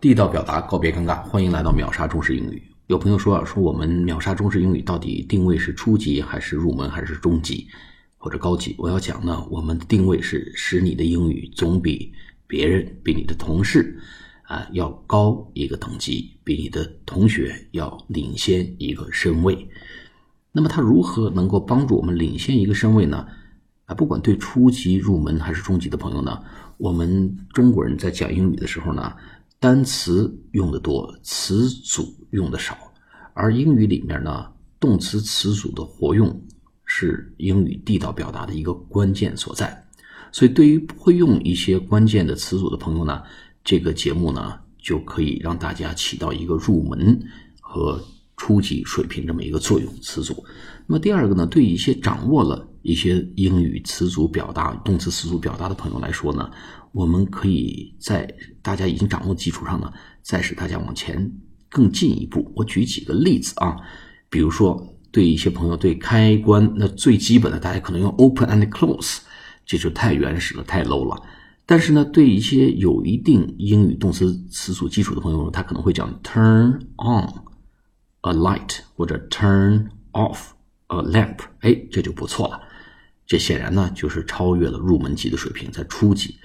地道表达，告别尴尬，欢迎来到秒杀中式英语。有朋友说啊，说我们秒杀中式英语到底定位是初级还是入门还是中级或者高级？我要讲呢，我们的定位是使你的英语总比别人、比你的同事啊要高一个等级，比你的同学要领先一个身位。那么它如何能够帮助我们领先一个身位呢？啊，不管对初级、入门还是中级的朋友呢，我们中国人在讲英语的时候呢，单词用的多，词组用的少，而英语里面呢，动词词组的活用是英语地道表达的一个关键所在。所以，对于不会用一些关键的词组的朋友呢，这个节目呢，就可以让大家起到一个入门和初级水平这么一个作用。词组。那么第二个呢，对一些掌握了。一些英语词组表达、动词词组表达的朋友来说呢，我们可以在大家已经掌握基础上呢，再使大家往前更进一步。我举几个例子啊，比如说对一些朋友对开关那最基本的，大家可能用 open and close，这就太原始了，太 low 了。但是呢，对一些有一定英语动词词组基础的朋友，他可能会讲 turn on a light 或者 turn off a lamp，哎，这就不错了。这显然呢，就是超越了入门级的水平，在初级。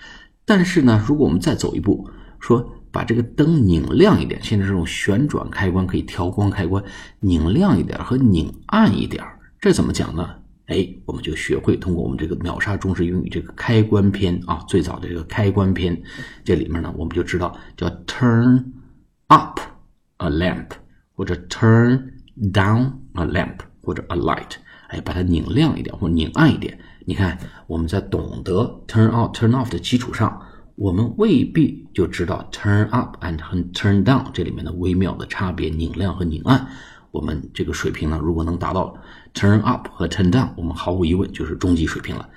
但是呢，如果我们再走一步，说把这个灯拧亮一点，现在这种旋转开关可以调光开关，拧亮一点和拧暗一点，这怎么讲呢？哎，我们就学会通过我们这个秒杀中式英语这个开关篇啊，最早的这个开关篇，这里面呢，我们就知道叫 turn up a lamp，或者 turn down a lamp，或者 a light。哎，把它拧亮一点或者拧暗一点。你看，我们在懂得 turn on、turn off 的基础上，我们未必就知道 turn up and turn down 这里面的微妙的差别，拧亮和拧暗。我们这个水平呢，如果能达到 turn up 和 turn down，我们毫无疑问就是中级水平了。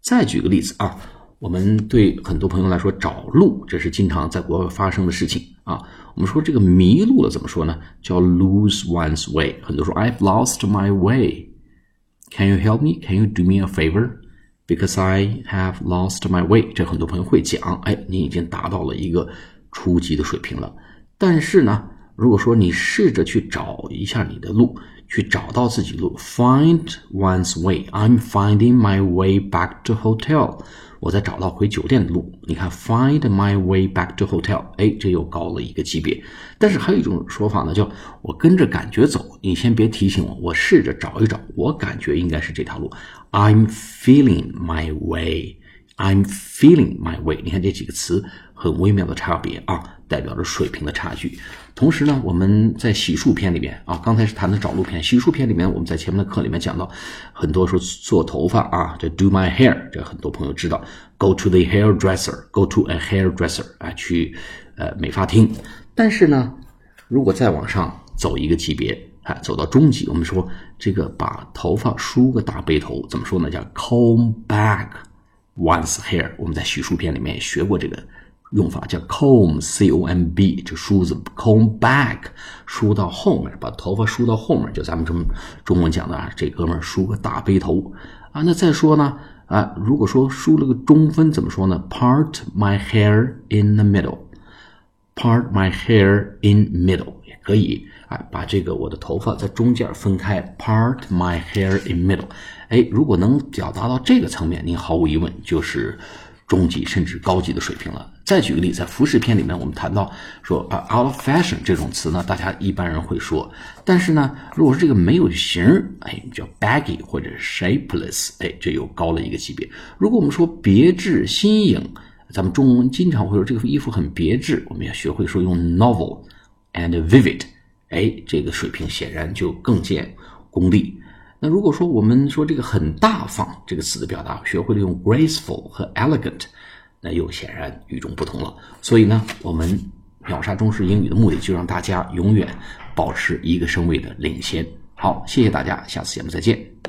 再举个例子啊，我们对很多朋友来说，找路这是经常在国外发生的事情啊。我们说这个迷路了怎么说呢？叫 lose one's way。很多说 I've lost my way。Can you help me? Can you do me a favor? Because I have lost my way。这很多朋友会讲，哎，你已经达到了一个初级的水平了。但是呢，如果说你试着去找一下你的路，去找到自己路，find one's way。I'm finding my way back to hotel。我在找到回酒店的路。你看，find my way back to hotel，哎，这又高了一个级别。但是还有一种说法呢，叫我跟着感觉走。你先别提醒我，我试着找一找，我感觉应该是这条路。I'm feeling my way。I'm feeling my way。你看这几个词很微妙的差别啊，代表着水平的差距。同时呢，我们在洗漱篇里面啊，刚才是谈的找路篇，洗漱篇里面，我们在前面的课里面讲到，很多说做头发啊，这 do my hair，这很多朋友知道，go to the hairdresser，go to a hairdresser，啊，去呃美发厅。但是呢，如果再往上走一个级别，啊，走到中级，我们说这个把头发梳个大背头，怎么说呢？叫 comb back Once hair。我们在洗漱篇里面也学过这个。用法叫 comb，c o m b，这梳子 comb back，梳到后面，把头发梳到后面，就咱们中中文讲的啊，这哥们梳个大背头啊。那再说呢啊，如果说梳了个中分，怎么说呢？Part my hair in the middle Part my hair in middle 也可以啊，把这个我的头发在中间分开，part my hair in middle。哎，如果能表达到这个层面，您毫无疑问就是。中级甚至高级的水平了。再举个例，在服饰篇里面，我们谈到说啊，out of fashion 这种词呢，大家一般人会说。但是呢，如果是这个没有型哎，叫 baggy 或者 shapeless，哎，这又高了一个级别。如果我们说别致新颖，咱们中文经常会说这个衣服很别致，我们要学会说用 novel and vivid，哎，这个水平显然就更见功力。那如果说我们说这个很大方这个词的表达，学会了用 graceful 和 elegant，那又显然与众不同了。所以呢，我们秒杀中式英语的目的，就让大家永远保持一个身位的领先。好，谢谢大家，下次节目再见。